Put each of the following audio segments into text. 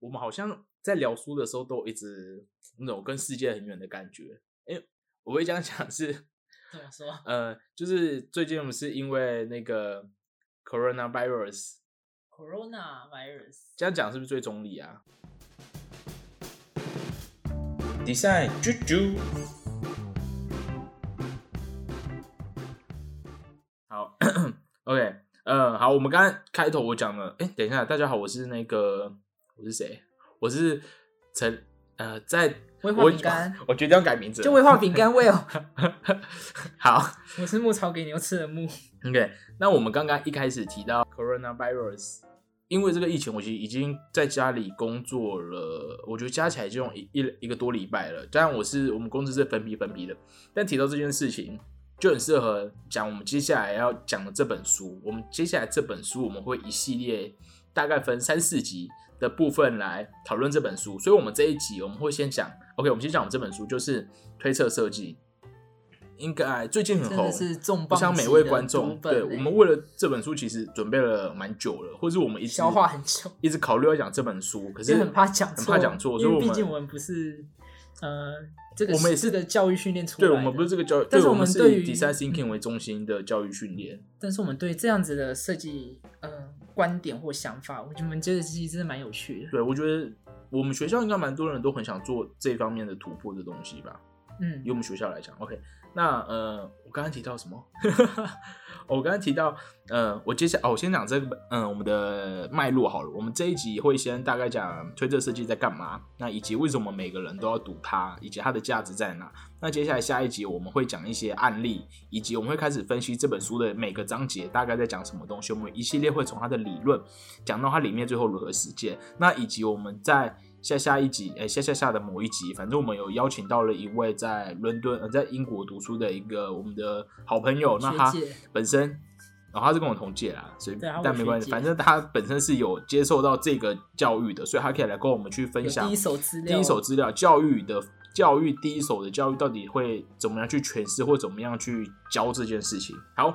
我们好像在聊书的时候都一直那种跟世界很远的感觉。哎，我会这样讲是，怎么说？呃，就是最近我们是因为那个 coronavirus。coronavirus 这样讲是不是最中立啊？design 啾啾。好，OK，呃，好，我们刚刚开头我讲了，哎，等一下，大家好，我是那个，我是谁？我是陈，呃，在威化饼干，我决定要改名字，就威化饼干味哦。好，我是牧草给牛吃的牧。OK，那我们刚刚一开始提到 coronavirus。因为这个疫情，我其实已经在家里工作了，我觉得加起来就用一一一个多礼拜了。当然，我是我们公司是分批分批的，但提到这件事情，就很适合讲我们接下来要讲的这本书。我们接下来这本书，我们会一系列大概分三四集的部分来讨论这本书。所以，我们这一集我们会先讲，OK，我们先讲我们这本书就是推测设计。应该最近很红，我想每位观众，对我们为了这本书其实准备了蛮久了，或者我们一直消化很久，一直考虑要讲这本书，可是很怕讲错，很怕讲错，所以毕竟我们不是呃这个我们也是的教育训练出来，对我们不是这个教育，但是我们对以 design thinking 为中心的教育训练，但是我们对这样子的设计呃观点或想法，我们觉得其实真的蛮有趣的。对，我觉得我们学校应该蛮多人都很想做这方面的突破的东西吧。嗯，以我们学校来讲，OK。那呃，我刚刚提到什么？我刚刚提到，呃，我接下哦，我先讲这个，嗯，我们的脉络好了。我们这一集会先大概讲推特设计在干嘛，那以及为什么每个人都要读它，以及它的价值在哪。那接下来下一集我们会讲一些案例，以及我们会开始分析这本书的每个章节大概在讲什么东西。我们一系列会从它的理论讲到它里面最后如何实践。那以及我们在下下一集，哎，下下下的某一集，反正我们有邀请到了一位在伦敦，呃，在英国读书的一个我们的好朋友。那他本身，然后他是跟我同届啦，所以但没关系，反正他本身是有接受到这个教育的，所以他可以来跟我们去分享第一手资料。第一手资料，教育的教育，第一手的教育到底会怎么样去诠释，或怎么样去教这件事情。好，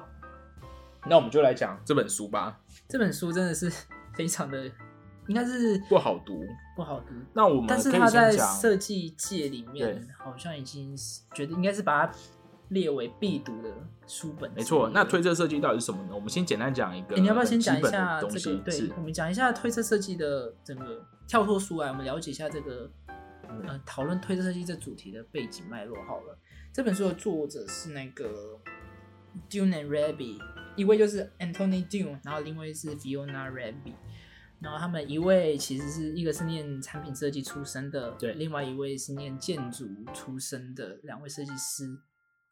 那我们就来讲这本书吧。这本书真的是非常的。应该是不好读，不好读。那我们但是他在设计界里面，好像已经觉得应该是把它列为必读的书本。没错。那推测设计到底是什么呢？我们先简单讲一个。你要不要先讲一下这个？对，我们讲一下推测设计的整个跳脱书来，我们了解一下这个呃讨论推测设计这主题的背景脉络。好了，这本书的作者是那个 Dune and Raby，一位就是 Anthony Dune，然后另一位是 Fiona Raby。然后他们一位其实是一个是念产品设计出身的，对，另外一位是念建筑出身的两位设计师，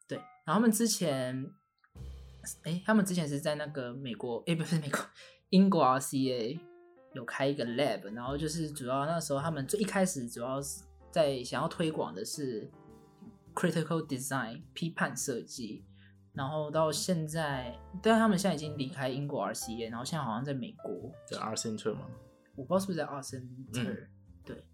对。然后他们之前，哎，他们之前是在那个美国，哎，不是美国，英国 RCA 有开一个 lab，然后就是主要那时候他们最一开始主要是在想要推广的是 critical design 批判设计。然后到现在，但他们现在已经离开英国 RCA，然后现在好像在美国。在 R Center 吗？我不知道是不是在 R Center。对。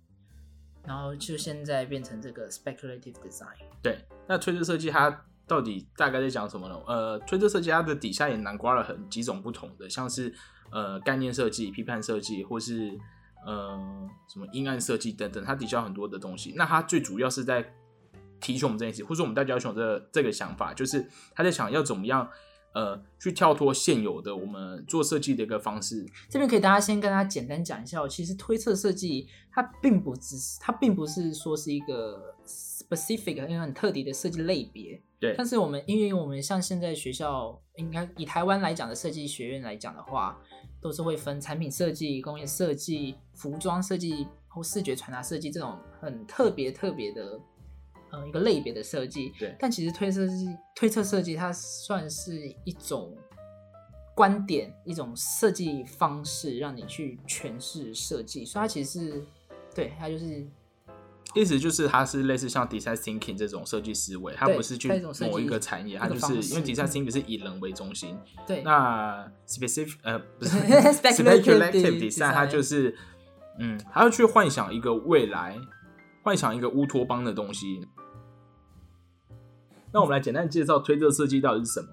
然后就现在变成这个 Speculative Design。对。那推测设计它到底大概在讲什么呢？呃，推测设计它的底下也囊括了很几种不同的，像是呃概念设计、批判设计，或是呃什么阴暗设计等等，它底下很多的东西。那它最主要是在。提醒我们这件事，或者说我们大家有这这个想法，就是他在想要怎么样，呃，去跳脱现有的我们做设计的一个方式。这边可以大家先跟大家简单讲一下，其实推测设计它并不只是，它并不是说是一个 specific 因为很特定的设计类别。对。但是我们因为我们像现在学校，应该以台湾来讲的设计学院来讲的话，都是会分产品设计、工业设计、服装设计或视觉传达设计这种很特别特别的。嗯，一个类别的设计，对，但其实推测是推测设计，它算是一种观点，一种设计方式，让你去诠释设计。所以它其实是，对，它就是意思就是它是类似像 design thinking 这种设计思维，它不是去某一个产业，它就是因为 design thinking 是以人为中心。对，那 specific 呃不是 speculative design，它就是嗯，它要去幻想一个未来，幻想一个乌托邦的东西。那我们来简单介绍推测设计到底是什么？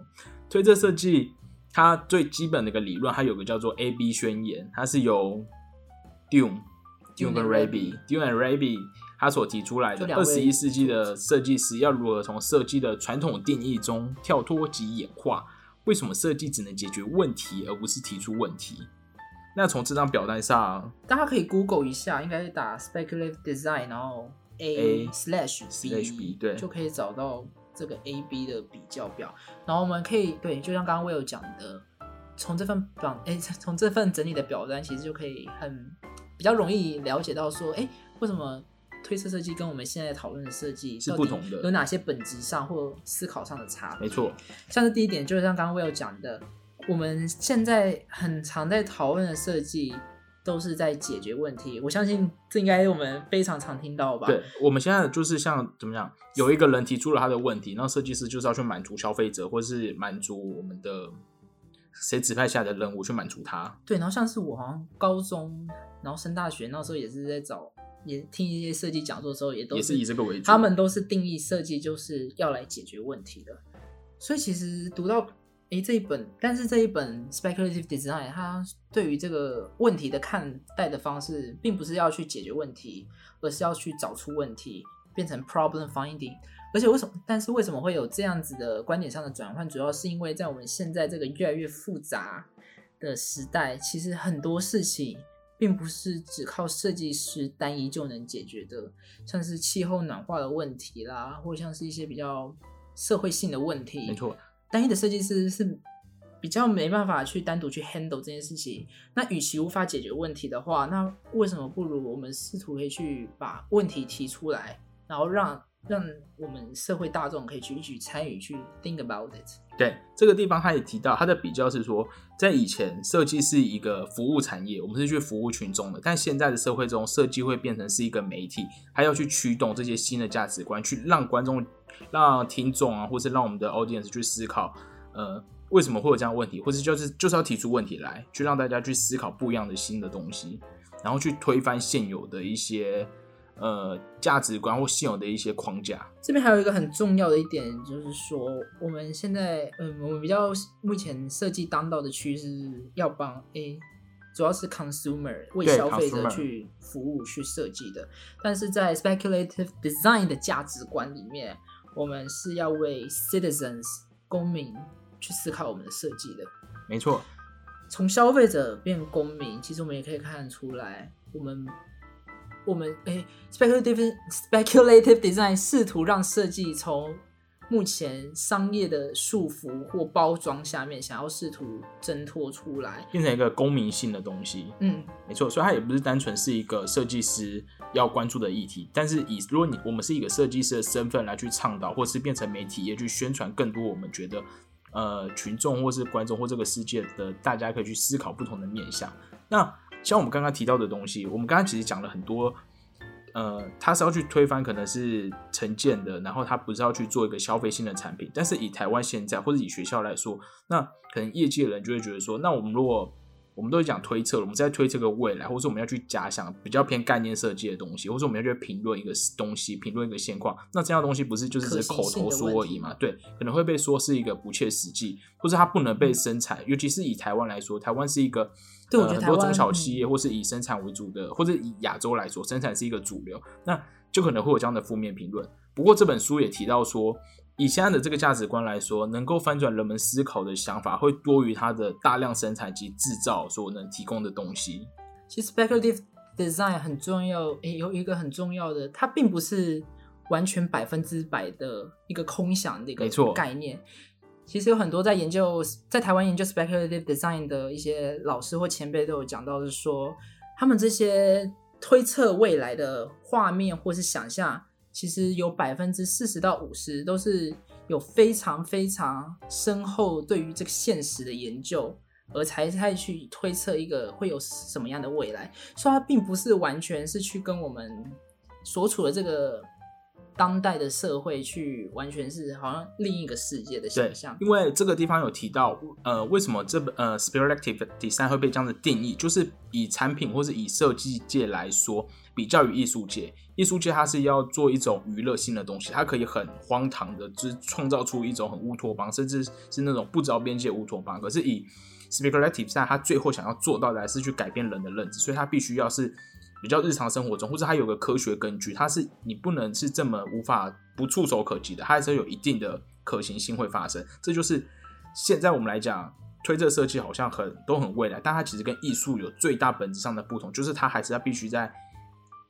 推测设计它最基本的一个理论，它有个叫做 A B 宣言，它是由 Dune Dune 跟 Raby，Dune and Raby 他所提出来的二十一世纪的设计师要如何从设计的传统定义中跳脱及演化？为什么设计只能解决问题而不是提出问题？那从这张表单上，大家可以 Google 一下，应该是打 speculative design，然后 A slash B，对就可以找到这个 A B 的比较表。然后我们可以对，就像刚刚我有讲的，从这份表，哎，从这份整理的表单，其实就可以很比较容易了解到说，哎，为什么推测设计跟我们现在讨论的设计是不同的有哪些本质上或思考上的差别？没错，像是第一点，就是像刚刚 Will 讲的，我们现在很常在讨论的设计都是在解决问题。我相信这应该我们非常常听到吧？对，我们现在就是像怎么讲，有一个人提出了他的问题，然后设计师就是要去满足消费者，或是满足我们的谁指派下来的任务去满足他。对，然后像是我好像高中，然后升大学那时候也是在找，也听一些设计讲座的时候，也都也是以这个为主。他们都是定义设计就是要来解决问题的。所以其实读到诶这一本，但是这一本 speculative design，它对于这个问题的看待的方式，并不是要去解决问题，而是要去找出问题，变成 problem finding。而且为什么？但是为什么会有这样子的观点上的转换？主要是因为在我们现在这个越来越复杂的时代，其实很多事情并不是只靠设计师单一就能解决的，像是气候暖化的问题啦，或像是一些比较社会性的问题。没错，单一的设计师是比较没办法去单独去 handle 这件事情。那与其无法解决问题的话，那为什么不如我们试图可以去把问题提出来，然后让让我们社会大众可以去一起参与去 think about it。对这个地方，他也提到他的比较是说，在以前设计是一个服务产业，我们是去服务群众的，但现在的社会中，设计会变成是一个媒体，还要去驱动这些新的价值观，去让观众、让听众啊，或是让我们的 audience 去思考，呃，为什么会有这样的问题，或是就是就是要提出问题来，去让大家去思考不一样的新的东西，然后去推翻现有的一些呃价值观或现有的一些框架。这边还有一个很重要的一点，就是说我们现在，嗯，我们比较目前设计当道的趋势要帮 A，主要是 consumer 为消费者去服务去设计的，但是在 speculative design 的价值观里面，我们是要为 citizens 公民去思考我们的设计的。没错，从消费者变公民，其实我们也可以看得出来，我们我们诶，speculative speculative design 试图让设计从目前商业的束缚或包装下面，想要试图挣脱出来。变成一个公民性的东西。嗯，没错，所以它也不是单纯是一个设计师要关注的议题，但是以如果你我们是一个设计师的身份来去倡导，或是变成媒体也去宣传更多我们觉得呃群众或是观众或这个世界的大家可以去思考不同的面向。那像我们刚刚提到的东西，我们刚刚其实讲了很多。呃，他是要去推翻可能是成建的，然后他不是要去做一个消费性的产品。但是以台湾现在或者以学校来说，那可能业界人就会觉得说，那我们如果我们都讲推测了，我们在推测个未来，或者说我们要去假想比较偏概念设计的东西，或者说我们要去评论一个东西，评论一个现况，那这样的东西不是就是只口头说而已嘛？对，可能会被说是一个不切实际，或者它不能被生产。尤其是以台湾来说，台湾是一个对我觉得呃很多中小企业或是以生产为主的，或者以亚洲来说，生产是一个主流，那就可能会有这样的负面评论。不过这本书也提到说，以现在的这个价值观来说，能够翻转人们思考的想法，会多于它的大量生产及制造所能提供的东西。其实 speculative design 很重要，诶，有一个很重要的，它并不是完全百分之百的一个空想的一个概念。其实有很多在研究，在台湾研究 speculative design 的一些老师或前辈都有讲到，是说他们这些推测未来的画面或是想象，其实有百分之四十到五十都是有非常非常深厚对于这个现实的研究，而才才去推测一个会有什么样的未来。所以它并不是完全是去跟我们所处的这个当代的社会去完全是好像另一个世界的对想象，。因为这个地方有提到，呃，为什么这本呃 speculative design 会被这样的定义，就是以产品或是以设计界来说，比较于艺术界，艺术界它是要做一种娱乐性的东西，它可以很荒唐的，就是创造出一种很乌托邦，甚至是那种不着边界的乌托邦。可是以 speculative design，它最后想要做到的还是去改变人的认知，所以它必须要是比较日常生活中，或者它有个科学根据，它是你不能是这么无法不触手可及的，它还是有一定的可行性会发生。这就是现在我们来讲推测设计好像很都很未来，但它其实跟艺术有最大本质上的不同，就是它还是要必须在，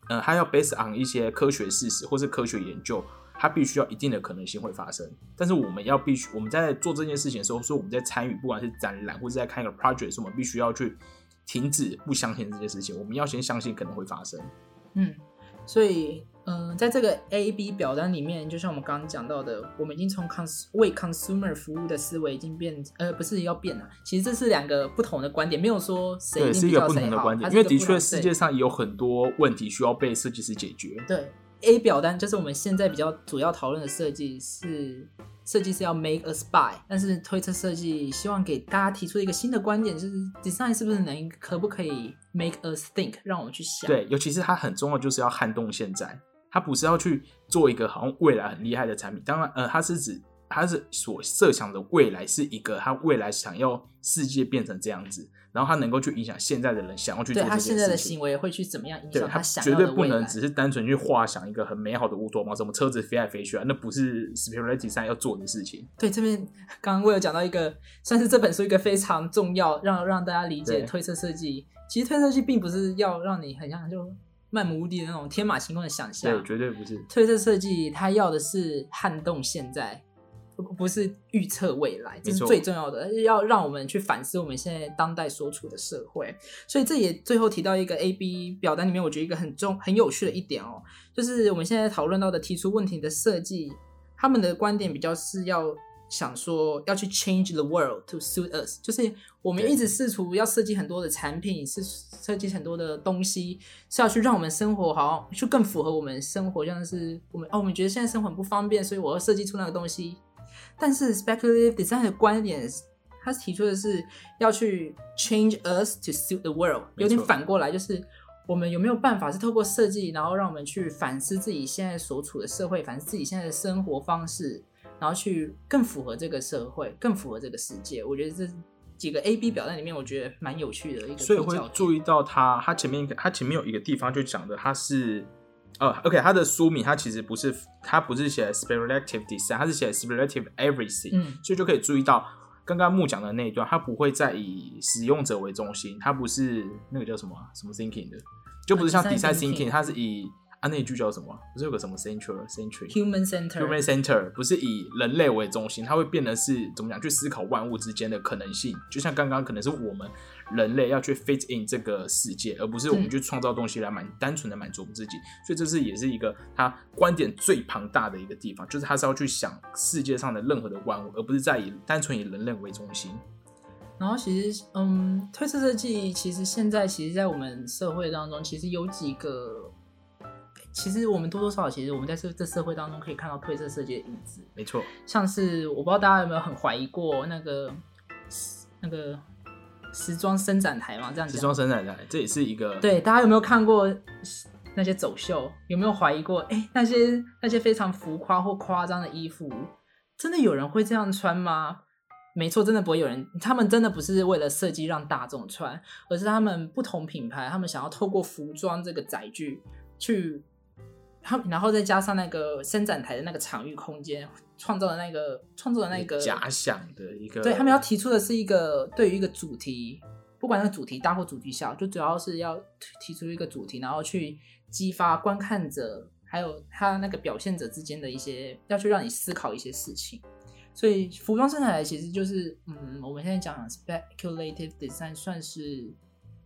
呃，它要 base on 一些科学事实或是科学研究。它必须要一定的可能性会发生，但是我们要必须我们在做这件事情的时候，说我们在参与，不管是展览或是在看一个 project，是我们必须要去停止不相信这件事情，我们要先相信可能会发生。嗯，所以嗯、呃在这个 A B 表单里面，就像我们刚刚讲到的，我们已经从 cons 为 consumer 服务的思维已经变，呃，不是要变了，其实这是两个不同的观点，没有说谁是一个不同的观点，因为的确世界上也有很多问题需要被设计师解决。对 A 表单就是我们现在比较主要讨论的设计是设计是要 make a spy，但是推测设计希望给大家提出一个新的观点，就是 design 是不是能可不可以 make a think，让我们去想。对，尤其是它很重要，就是要撼动现在，它不是要去做一个好像未来很厉害的产品。当然，呃，它是指它是所设想的未来是一个，他未来想要世界变成这样子，然后他能够去影响现在的人想要去做这件对他现在的行为会去怎么样影响他响想绝对不？能只是单纯去画想一个很美好的乌托邦，什么车子飞来飞去啊，那不是 spirituality 上要做的事情。对，这边 刚刚我有讲到一个，算是这本书一个非常重要，让让大家理解对推测设计。其实推测设计并不是要让你很像就漫无目的的那种天马行空的想象对，，绝对不是。推测设计它要的是撼动现在，不不是预测未来，这是最重要的，要让我们去反思我们现在当代所处的社会。所以这也最后提到一个 A B 表单里面，我觉得一个很重很有趣的一点哦，就是我们现在讨论到的提出问题的设计，他们的观点比较是要想说要去 change the world to suit us，就是我们一直试图要设计很多的产品，是设计很多的东西，是要去让我们生活好像就更符合我们生活，像是我们哦，我们觉得现在生活很不方便，所以我要设计出那个东西。但是 speculative design 的观点，他提出的是要去 change us to suit the world，有点反过来，就是我们有没有办法是透过设计，然后让我们去反思自己现在所处的社会，反思自己现在的生活方式，然后去更符合这个社会，更符合这个世界。我觉得这几个 A B 表单里面，我觉得蛮有趣的一个所以会注意到他，他前面一个，它前面有一个地方就讲的，他是，呃，OK，它的书名它其实不是，它不是写 speculative design，它是写 speculative everything，、嗯所以就可以注意到刚刚木讲的那一段，它不会再以使用者为中心，它不是那个叫什么啊什么 thinking 的，就不是像呃 design thinking 它是以啊那一句叫什么啊？不是有个什么 central century human center human center 不是以人类为中心，它会变得是怎么讲？去思考万物之间的可能性。就像刚刚可能是我们人类要去 fit in 这个世界，而不是我们嗯去创造东西来满单纯的满足我们自己。所以这是也是一个他观点最庞大的一个地方，就是他是要去想世界上的任何的万物，而不是在以单纯以人类为中心。然后其实，嗯，推测设计其实现在其实，在我们社会当中，其实有几个，其实我们多多少少，其实我们在社这社会当中可以看到推测设计的影子。没错，像是我不知道大家有没有很怀疑过那个那个时装伸展台嘛？这样子时装伸展台这也是一个对，大家有没有看过那些走秀？有没有怀疑过？哎，那些那些非常浮夸或夸张的衣服，真的有人会这样穿吗？没错，真的不会有人。他们真的不是为了设计让大众穿，而是他们不同品牌，他们想要透过服装这个载具去，他们然后再加上那个伸展台的那个场域空间，创造的那个创造的那个假想的一个，对他们要提出的是一个对于一个主题，不管那个主题大或主题小，就主要是要提出一个主题，然后去激发观看者还有他那个表现者之间的一些，要去让你思考一些事情。所以服装生产台其实就是，嗯，我们现在讲 speculative design 算是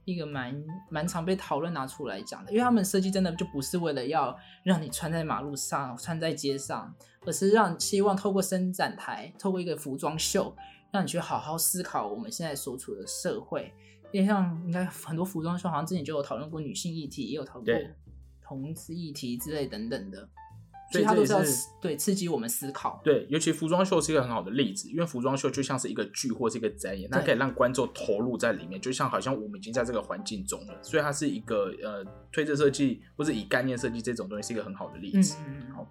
一个蛮蛮常被讨论拿出来讲的，因为他们设计真的就不是为了要让你穿在马路上、穿在街上，而是让希望透过伸展台，透过一个服装秀，让你去好好思考我们现在所处的社会。因为像应该很多服装秀，好像之前就有讨论过女性议题，也有讨论过同志议题之类等等的，其实它都是要这也是对刺激我们思考。对，尤其服装秀是一个很好的例子，因为服装秀就像是一个剧或是一个展演，它可以让观众投入在里面，就像好像我们已经在这个环境中了，所以它是一个呃推测设计或者以概念设计这种东西是一个很好的例嗯子。嗯好，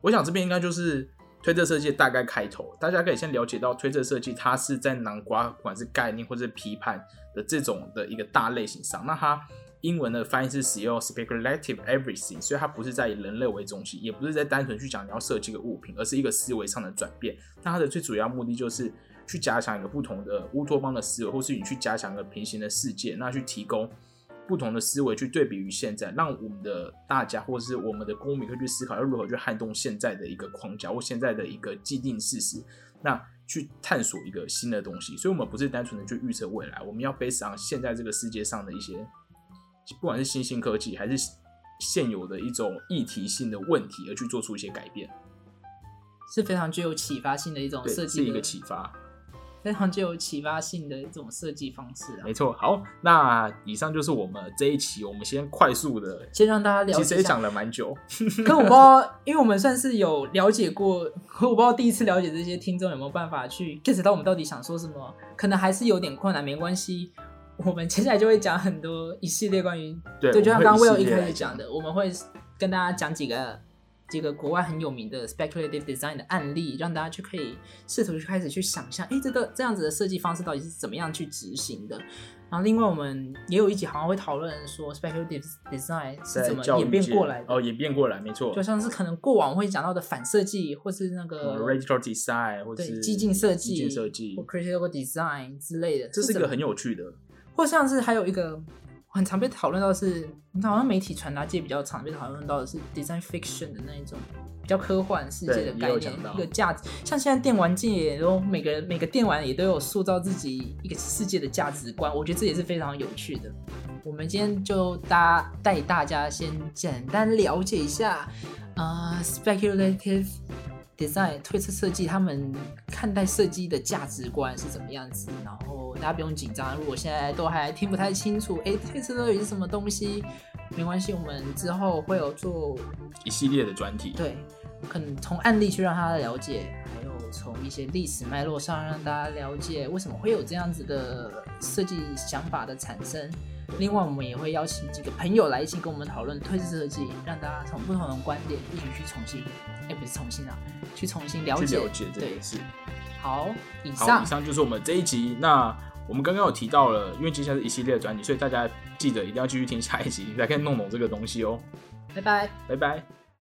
我想这边应该就是推测设计大概开头，大家可以先了解到推测设计它是在南瓜不管是概念或者是批判的这种的一个大类型上，那它英文的翻译是使用 speculative everything，所以它不是在以人类为中心，也不是在单纯去讲你要设计个物品，而是一个思维上的转变。那它的最主要目的就是去加强一个不同的乌托邦的思维，或是你去加强一个平行的世界，那去提供不同的思维去对比于现在，让我们的大家或是我们的公民会去思考要如何去撼动现在的一个框架或现在的一个既定事实，那去探索一个新的东西。所以，我们不是单纯的去预测未来，我们要 base 上现在这个世界上的一些，不管是新兴科技还是现有的一种议题性的问题，而去做出一些改变。是非常具有启发性的一种对，设计的，是一个启发。非常具有启发性的一种设计方式啊没。错，好，那以上就是我们这一期，我们先快速的，先让大家了解其实也讲了蛮久，可我不知道，因为我们算是有了解过，可我不知道第一次了解这些听众有没有办法去 get 到我们到底想说什么，可能还是有点困难，没关系。我们接下来就会讲很多一系列关于对，就像刚刚我 Will 一开始讲。的，我们会跟大家讲几个几个国外很有名的 speculative design 的案例，让大家去可以试图去开始去想象，哎，这个这样子的设计方式到底是怎么样去执行的。然后另外我们也有一集好像会讨论说 speculative design 是怎么演变过来的，哦，演变过来，没错，就像是可能过往会讲到的反设计，或是那个呃 radical design 或者激进设计、激进设计。或，critical design 之类的，这是一个很有趣的，或像是还有一个很常被讨论到是，你看好像媒体传达界比较常被讨论到的是 design fiction 的那一种比较科幻世界的概念一个价值。像现在电玩界也都每个人每个电玩也都有塑造自己一个世界的价值观，我觉得这也是非常有趣的。我们今天就大带大家先简单了解一下，呃，speculative design 推测设计他们看待设计的价值观是怎么样子，然后大家不用紧张，如果现在都还听不太清楚，哎，推测到底是什么东西，没关系，我们之后会有做一系列的专题，对，可能从案例去让他了解，还有从一些历史脉络上让大家了解为什么会有这样子的设计想法的产生。另外，我们也会邀请几个朋友来一起跟我们讨论推测设计，让大家从不同的观点一起去重新，哎，不是重新啊，去重新了解。去了解这对件，事。好，以，上以上就是我们这一集。那我们刚刚有提到了，因为接下来是一系列的专辑，所以大家记得一定要继续听下一集，你才可以弄懂这个东西哦。拜拜。拜拜。